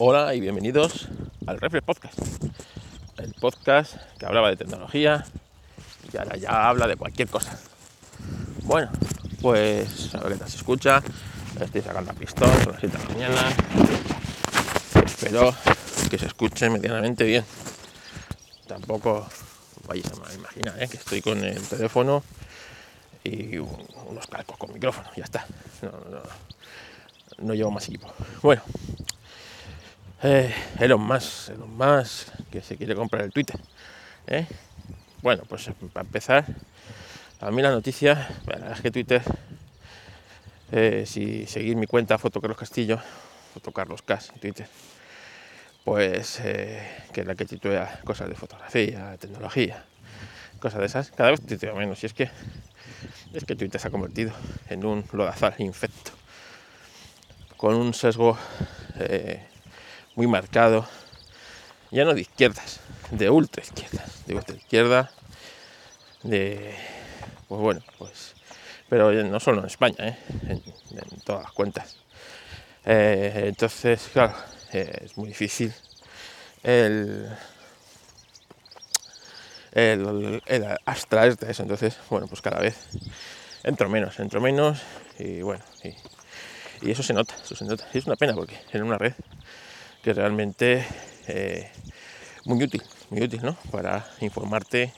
Hola y bienvenidos al Reflex Podcast, el podcast que hablaba de tecnología y ahora ya habla de cualquier cosa. Bueno, pues a ver qué tal se escucha, estoy sacando a pistón, son las 7 de la mañana, espero que se escuche medianamente bien. Tampoco vais a imaginar ¿eh? que estoy con el teléfono y unos calcos con micrófono, ya está. No, no, no llevo más equipo. Bueno, eh, Elon Musk, Elon Musk, que se quiere comprar el Twitter. ¿eh? Bueno, pues para empezar, a mí la noticia, la es que Twitter, eh, si seguir mi cuenta Foto Carlos Castillo, Foto Carlos Cas Twitter, pues eh, que es la que titula cosas de fotografía, tecnología, cosas de esas, cada vez titula menos. Y es que es que Twitter se ha convertido en un lodazal infecto, con un sesgo muy marcado, ya no de izquierdas, de ultra izquierdas, de ultra izquierda, de, pues bueno, pues, pero no solo en España, ¿eh? en, todas las cuentas. Eh, entonces, claro, es muy difícil el, el, el eso. Entonces, bueno, pues cada vez entro menos, entro menos y bueno, y, eso se nota, eso se nota. Es una pena porque en una red que realmente eh, muy útil, muy útil, ¿no? Para informarte,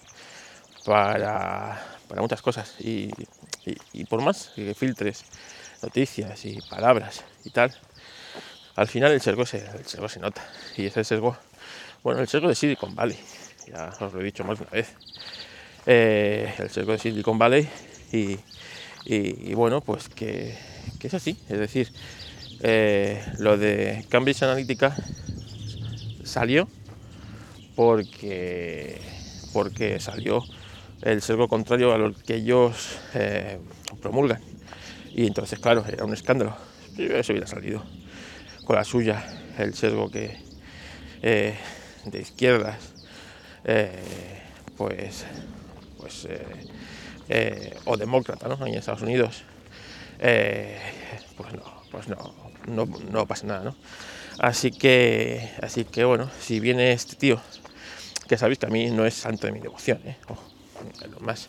para, para muchas cosas. Y, y, por más que filtres noticias y palabras y tal, al final el sesgo se, el sesgo se nota. Y ese sesgo, bueno, el sesgo de Silicon Valley, ya os lo he dicho más de una vez. Eh, el sesgo de Silicon Valley y, y, y bueno, pues que, que, es así, es decir, eh, lo de Cambridge Analytica salió porque, porque salió el sesgo contrario a lo que ellos eh, promulgan. Y entonces, claro, era un escándalo. Eso hubiera salido con la suya, el sesgo que eh, de izquierdas, pues, pues o demócrata, ¿no? En Estados Unidos, pues no, pues no, no, no pasa nada, ¿no? Así que, así que bueno, si viene este tío, que sabéis que a mí no es santo de mi devoción, ¿eh? Oh, lo más.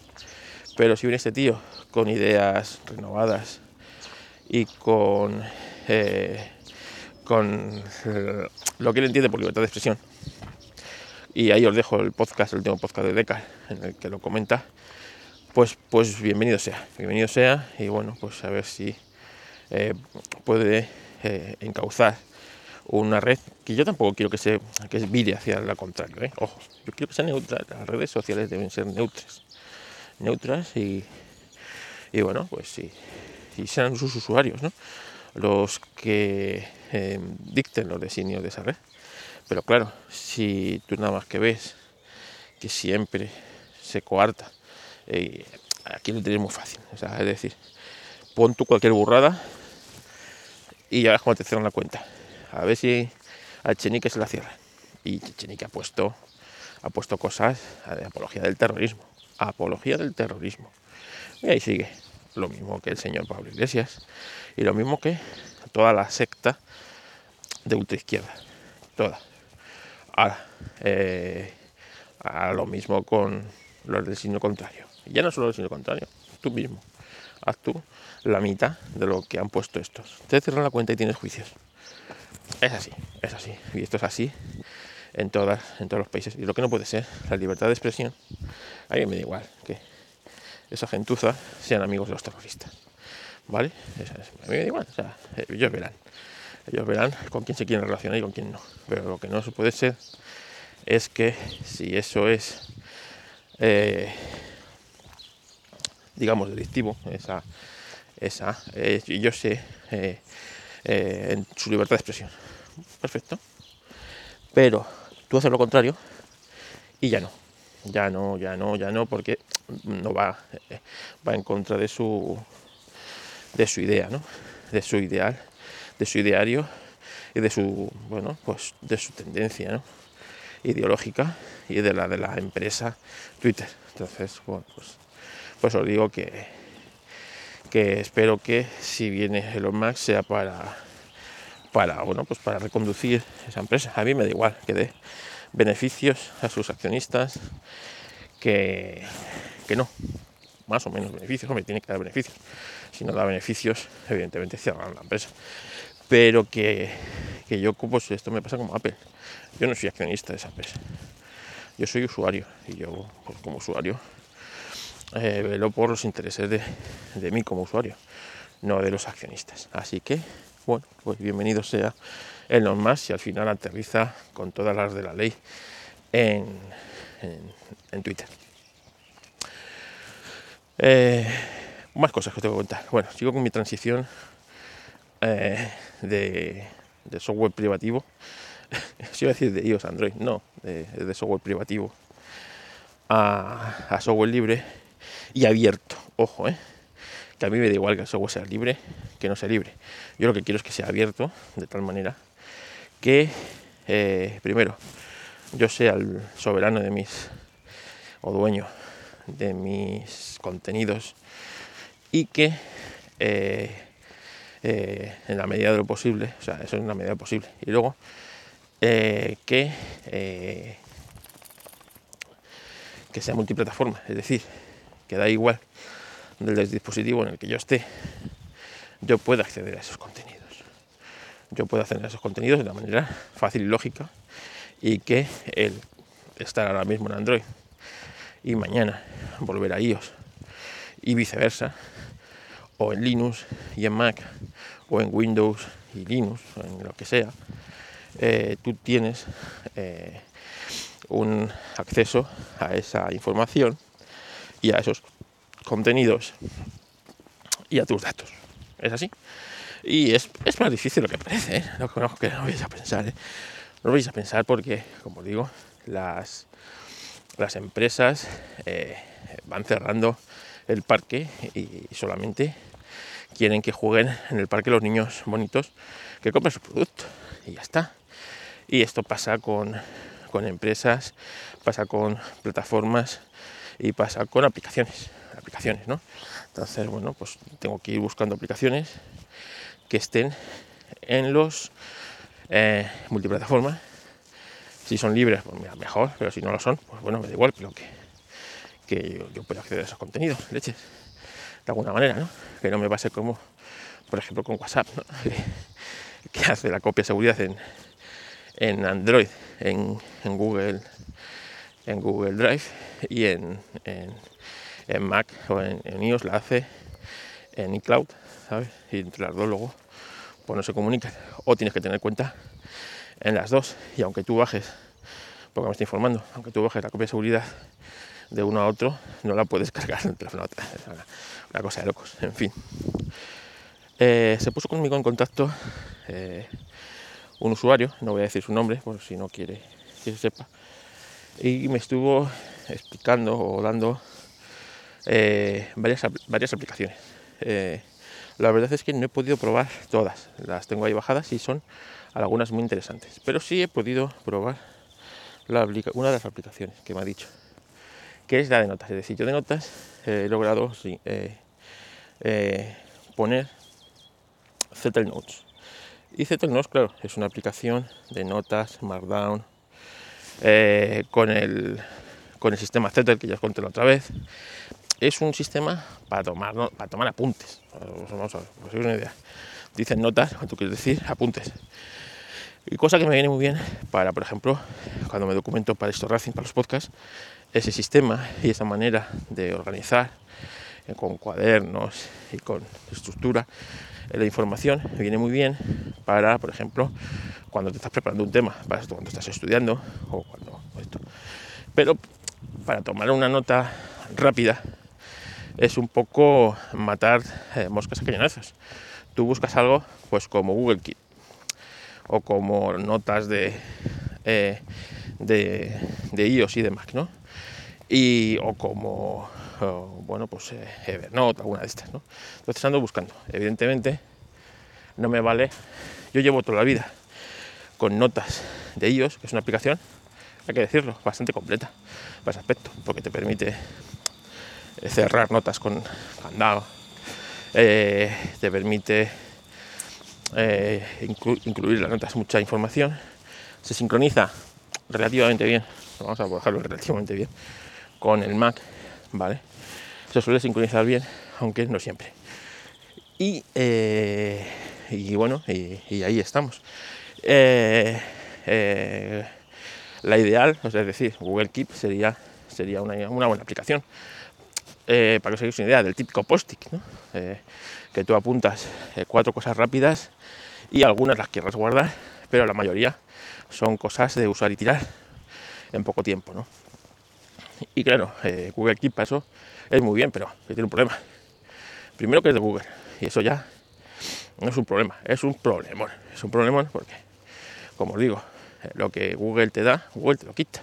Pero si viene este tío con ideas renovadas y con, eh, con lo que él entiende por libertad de expresión, y ahí os dejo el podcast, el último podcast de Deca, en el que lo comenta, pues, pues bienvenido sea, bienvenido sea, y bueno, pues a ver si eh, puede eh, encauzar una red que yo tampoco quiero que se que vire hacia la contrario, ¿eh? ojo, yo quiero que sea neutra, las redes sociales deben ser neutras, neutras y, y bueno, pues sí, y sean sus usuarios, ¿no? Los que dicten los designios de esa red. Pero claro, si tú nada más que ves que siempre se coarta, aquí lo tienes muy fácil, es decir, pon tú cualquier burrada y ya ves cómo te cierran la cuenta. A ver si a Chenique se la cierra. Y Chenique ha puesto, ha puesto cosas de apología del terrorismo. Apología del terrorismo. Y ahí sigue. Lo mismo que el señor Pablo Iglesias. Y lo mismo que toda la secta de ultraizquierda. Toda. Ahora, eh, ahora lo mismo con los del signo contrario. Ya no solo el signo contrario, tú mismo. Haz tú la mitad de lo que han puesto estos. Te cierran la cuenta y tienes juicios. Es así, es así. Y esto es así en, todas, en todos los países. Y lo que no puede ser, la libertad de expresión, a mí me da igual que esa gentuza sean amigos de los terroristas. ¿Vale? A mí me da igual. Ellos verán. Ellos verán con quién se quieren relacionar y con quién no. Pero lo que no se puede ser es que si eso es, eh, digamos, delictivo, esa, esa eh, yo sé, eh, eh, en su libertad de expresión. Perfecto. Pero tú haces lo contrario y ya no. Ya no, ya no, ya no, porque no va, eh, va en contra de su de su idea, ¿no? De su ideal, de su ideario y de su, bueno, pues de su tendencia, ¿no? ideológica y de la de la empresa Twitter. Entonces, bueno, pues, pues os digo que que espero que si viene Elon Musk sea para, para, bueno, pues para reconducir esa empresa. A mí me da igual que dé beneficios a sus accionistas que, que no, más o menos beneficios, me tiene que dar beneficios. Si no da beneficios, evidentemente cierran la empresa. Pero que, que yo, pues esto me pasa como Apple. Yo no soy accionista de esa empresa. Yo soy usuario y yo, pues, como usuario, eh, velo por los intereses de, de mí como usuario, no de los accionistas. Así que bueno, pues bienvenido sea Elon Musk y al final aterriza con todas las de la ley en, Twitter. Eh, más cosas que os tengo que contar. Bueno, sigo con mi transición eh, de, software privativo. Si iba a decir de iOS Android, no, de, software privativo a, a, software libre y abierto. Ojo, eh, que a mí me da igual que el software sea libre que no sea libre. Yo lo que quiero es que sea abierto de tal manera que, eh, primero, yo sea el soberano de mis, o dueño de mis contenidos y que eh, en la medida de lo posible, o sea, eso es una medida posible, y luego que, que sea multiplataforma, es decir, que da igual del dispositivo en el que yo esté, yo puedo acceder a esos contenidos. Yo puedo acceder a esos contenidos de una manera fácil y lógica y que el estar ahora mismo en Android y mañana volver a iOS y viceversa, o en Linux y en Mac, o en Windows y Linux, o en lo que sea, eh, tú tienes eh, un acceso a esa información y a esos contenidos y a tus datos. Es así. Y es, más difícil lo que parece, ¿eh? conozco que no vais a pensar. ¿eh? No lo vais a pensar porque, como digo, las, las empresas eh, van cerrando el parque y solamente quieren que jueguen en el parque los niños bonitos que compren su producto y ya está. Y esto pasa con, con empresas, pasa con plataformas y pasa con aplicaciones aplicaciones, ¿no? Entonces, bueno, pues tengo que ir buscando aplicaciones que estén en los eh, multiplataformas. Si son libres, pues mira, mejor, pero si no lo son, pues bueno, me da igual, pero que, que yo, pueda acceder a esos contenidos, leches, de alguna manera, ¿no? Que no me pase como, por ejemplo, con WhatsApp, ¿no? que, hace la copia de seguridad en, en Android, en, en Google en Google Drive y en, en, en Mac o en, iOS la hace en iCloud, ¿sabes? Y entre las dos luego pues no se comunican. O tienes que tener cuenta en las dos. Y aunque tú bajes, porque me estoy informando, aunque tú bajes la copia de seguridad de uno a otro, no la puedes cargar en el teléfono una, cosa de locos. En fin. Eh, se puso conmigo en contacto eh, un usuario, no voy a decir su nombre, por si no quiere que se sepa, y me estuvo explicando o dando eh, varias, varias aplicaciones. Eh, la verdad es que no he podido probar todas, las tengo ahí bajadas y son algunas muy interesantes, pero sí he podido probar una de las aplicaciones que me ha dicho, que es la de notas. Es decir, yo de notas he logrado eh, poner Zettel Notes. Y Zettel Notes, claro, es una aplicación de notas, Markdown, con, el, con el sistema Zettel que ya os conté la otra vez, es un sistema para tomar, para tomar apuntes. Vamos a ver, una idea. Dicen notas, tú quieres decir apuntes. Y cosa que me viene muy bien para, por ejemplo, cuando me documento para esto Racing, para los podcasts, ese sistema y esa manera de organizar eh, con cuadernos y con estructura eh, la información viene muy bien para, por ejemplo, cuando te estás preparando un tema, para esto, cuando estás estudiando o cuando esto. Pero para tomar una nota rápida es un poco matar eh, moscas a cañonazos. Tú buscas algo pues como Google Keep o como notas de, eh, de, iOS y de Mac, ¿no? Y, o como, bueno, pues eh, Evernote, alguna de estas, ¿no? Entonces ando buscando. Evidentemente, no me vale. Yo llevo toda la vida con notas de iOS, que es una aplicación, hay que decirlo, bastante completa para ese aspecto, porque te permite cerrar notas con candado, eh, te permite eh, incluir las notas mucha información. Se sincroniza relativamente bien, vamos a dejarlo relativamente bien, con el Mac, ¿vale? Se suele sincronizar bien, aunque no siempre. Y, eh, y bueno, y, ahí estamos. Eh, la ideal, es decir, Google Keep sería, sería una, buena aplicación. para que os hagáis una idea del típico post-it, que tú apuntas cuatro cosas rápidas y algunas las quieras guardar, pero la mayoría son cosas de usar y tirar en poco tiempo, ¿no? Y claro, eh, Google Keep eso es muy bien, pero tiene un problema. Primero que es de Google, y eso ya no es un problema, es un problemón. Es un problemón porque, como os digo, eh, lo que Google te da, Google te lo quita.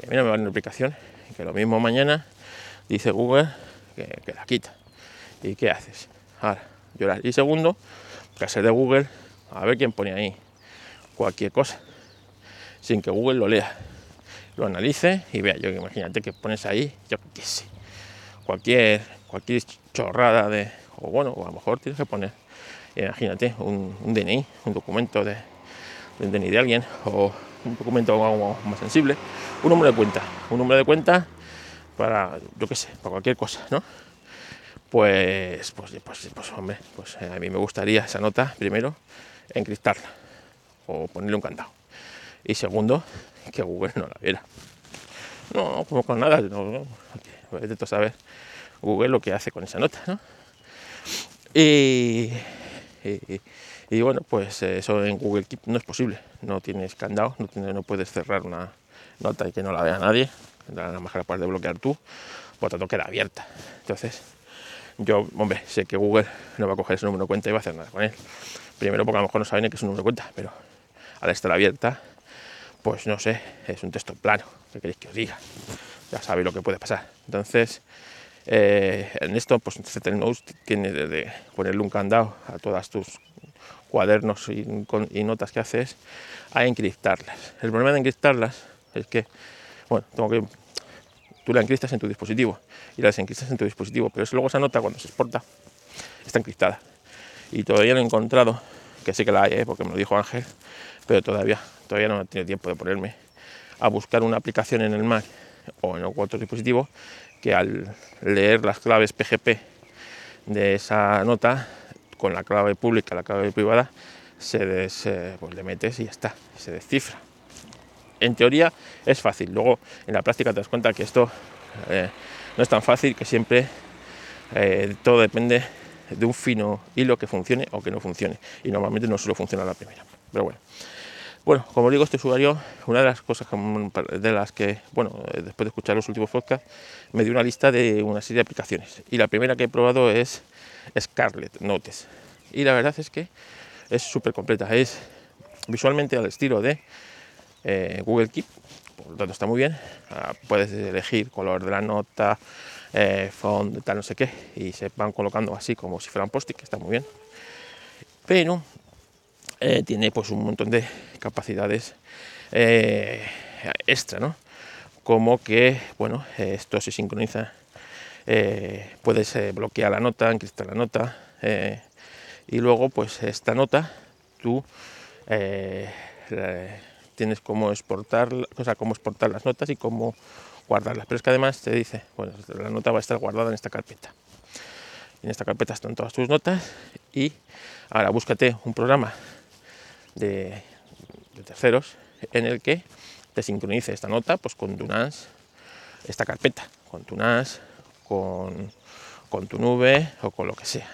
Y a mí no me va una aplicación que lo mismo mañana dice Google que, que la quita. ¿Y qué haces? Ahora, llorar. Y segundo, que ser de Google a ver quién pone ahí cualquier cosa, sin que Google lo lea, lo analice y vea. Yo imagínate que pones ahí, yo qué sé, cualquier, cualquier chorrada de, o bueno, o a lo mejor tienes que poner, imagínate, un, DNI, un documento de, un DNI de alguien, o un documento más sensible, un número de cuenta, un número de cuenta para, yo qué sé, para cualquier cosa, ¿no? Pues, pues, pues, pues, hombre, pues eh, a mí me gustaría esa nota, primero, encriptarla o ponerle un candado. Y segundo, que Google no la viera. No, como con nada, no, no. Pues saber Google lo que hace con esa nota, ¿no? Y, y, bueno, pues eso en Google Keep no es posible. No tienes candado, no, no puedes cerrar una nota y que no la vea nadie. La más la puedes desbloquear tú, por tanto queda abierta. Entonces, yo, hombre, sé que Google no va a coger ese número de cuenta y va a hacer nada con él. Primero porque a lo mejor no saben que es un número de cuenta, pero al estar abierta, pues no sé, es un texto plano. ¿Qué queréis que os diga? Ya sabéis lo que puede pasar. Entonces, eh, en esto, pues Notes tiene de, ponerle un candado a todas tus cuadernos y, y, notas que haces a encriptarlas. El problema de encriptarlas es que, bueno, tengo que tú la encriptas en tu dispositivo y la desencriptas en tu dispositivo, pero luego esa nota cuando se exporta está encriptada. Y todavía no he encontrado, que sé que la hay, ¿eh? porque me lo dijo Ángel, pero todavía, todavía no he tenido tiempo de ponerme a buscar una aplicación en el Mac o en otro dispositivo que al leer las claves PGP de esa nota con la clave pública, la clave privada, se des, eh, pues le metes y ya está, se descifra en teoría es fácil. Luego en la práctica te das cuenta que esto eh, no es tan fácil, que siempre todo depende de un fino hilo que funcione o que no funcione. Y normalmente no solo funciona la primera. Pero bueno. Bueno, como digo, este usuario, una de las cosas de las que, bueno, eh, después de escuchar los últimos podcasts, me dio una lista de una serie de aplicaciones. Y la primera que he probado es Scarlet Notes. Y la verdad es que es súper completa. Es visualmente al estilo de eh, Google Keep, por lo tanto está muy bien. Ah, puedes elegir color de la nota, eh, font, tal, no sé qué, y se van colocando así como si fueran post-it, que está muy bien. Pero eh, tiene pues un montón de capacidades extra, ¿no? Como que, bueno, esto se sincroniza, puedes bloquear la nota, encriptar la nota, y luego pues esta nota tú tienes cómo exportar, o sea, cómo exportar las notas y cómo guardarlas. Pero es que además te dice, bueno, la nota va a estar guardada en esta carpeta. En esta carpeta están todas tus notas y ahora búscate un programa de, terceros en el que te sincronice esta nota pues con tu NAS, esta carpeta, con tu NAS, con, con tu nube o con lo que sea.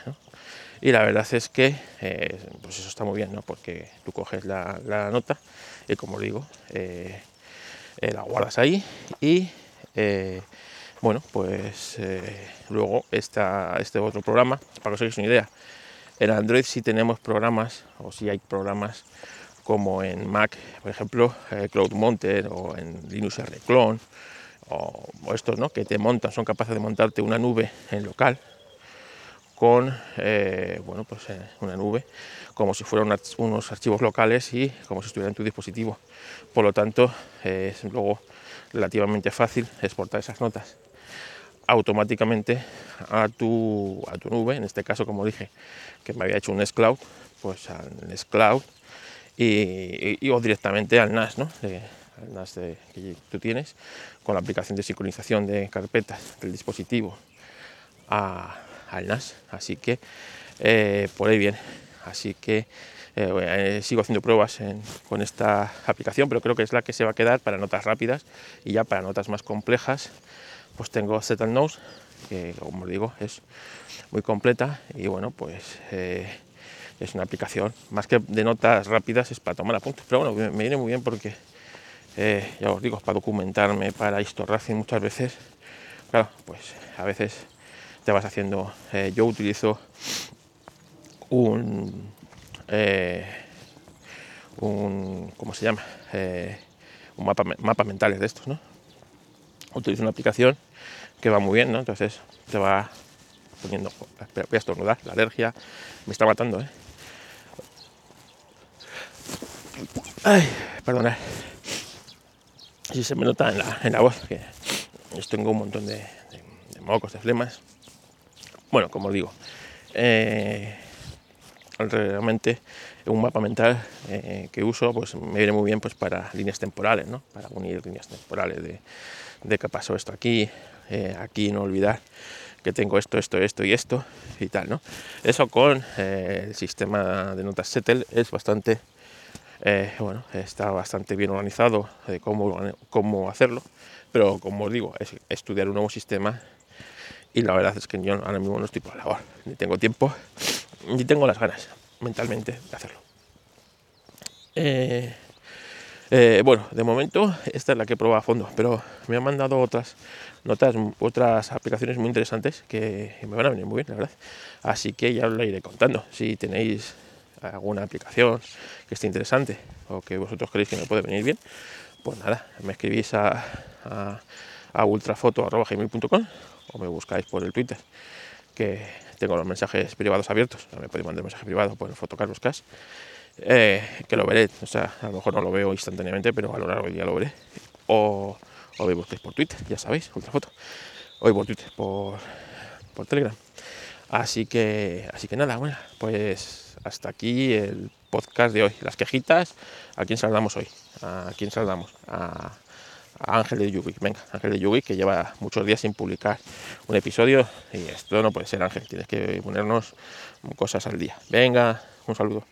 Y la verdad es que eh, pues eso está muy bien, ¿no? porque tú coges la, la nota y como digo, eh, eh, la guardas ahí y bueno, pues luego está este otro programa, para que os hagáis una idea, en Android si tenemos programas o si hay programas como en Mac, por ejemplo, Cloud Monter o en Linux Rclone o, o estos ¿no? que te montan, son capaces de montarte una nube en local con eh, bueno, pues, eh, una nube, como si fueran unos archivos locales y como si estuviera en tu dispositivo. Por lo tanto, es luego relativamente fácil exportar esas notas automáticamente a tu, a tu nube, en este caso, como dije, que me había hecho un S-Cloud, pues al Nest Cloud y, o directamente al NAS, ¿no? al NAS que tú tienes con la aplicación de sincronización de carpetas del dispositivo al NAS. Así que eh, por ahí bien. Así que eh, eh, sigo haciendo pruebas con esta aplicación, pero creo que es la que se va a quedar para notas rápidas y ya para notas más complejas, pues tengo ZNotes, que como digo es muy completa y bueno, pues es una aplicación más que de notas rápidas, es para tomar apuntes. Pero bueno, me viene muy bien porque ya os digo, para documentarme, para Racing muchas veces, claro, pues a veces te vas haciendo. yo utilizo un, eh, un ¿cómo se llama? Eh, un mapa, mapa mentales de estos, ¿no? Utilizo una aplicación que va muy bien, ¿no? Entonces te va poniendo, voy a estornudar, la alergia me está matando, ¿eh? Ay, perdonad. Si se me nota en la, en la voz que tengo un montón de, de, mocos, de flemas. Bueno, como digo, eh, realmente un mapa mental eh, que uso pues me viene muy bien pues para líneas temporales, ¿no? para unir líneas temporales de, de qué pasó esto aquí, eh, aquí no olvidar que tengo esto, esto, esto y esto y tal, ¿no? Eso con eh, el sistema de notas Settle es bastante, bueno, está bastante bien organizado de cómo, cómo hacerlo, pero como os digo, es estudiar un nuevo sistema y la verdad es que yo ahora mismo no estoy por la labor, ni tengo tiempo y tengo las ganas mentalmente de hacerlo. Eh, eh, bueno, de momento esta es la que probado a fondo, pero me han mandado otras notas, otras aplicaciones muy interesantes que me van a venir muy bien, la verdad. Así que ya os lo iré contando. Si tenéis alguna aplicación que esté interesante o que vosotros creéis que me puede venir bien, pues nada, me escribís a, a, a ultrafoto.gmail.com o me buscáis por el Twitter que tengo los mensajes privados abiertos, me podéis mandar un mensaje privado por el Fotocarlos Cash, eh, que lo veré, o sea, a lo mejor no lo veo instantáneamente, pero a lo largo del día lo veré. O, o me busquéis por Twitter, ya sabéis, foto Hoy por Twitter, por, por Telegram. Así que, así que nada, bueno, pues hasta aquí el podcast de hoy. Las quejitas, ¿a quién saludamos hoy? ¿A quién saludamos? A Ángel de Yugi. Venga, Ángel de Yugi, que lleva muchos días sin publicar un episodio. Y esto no puede ser, Ángel. Tienes que ponernos cosas al día. Venga, un saludo.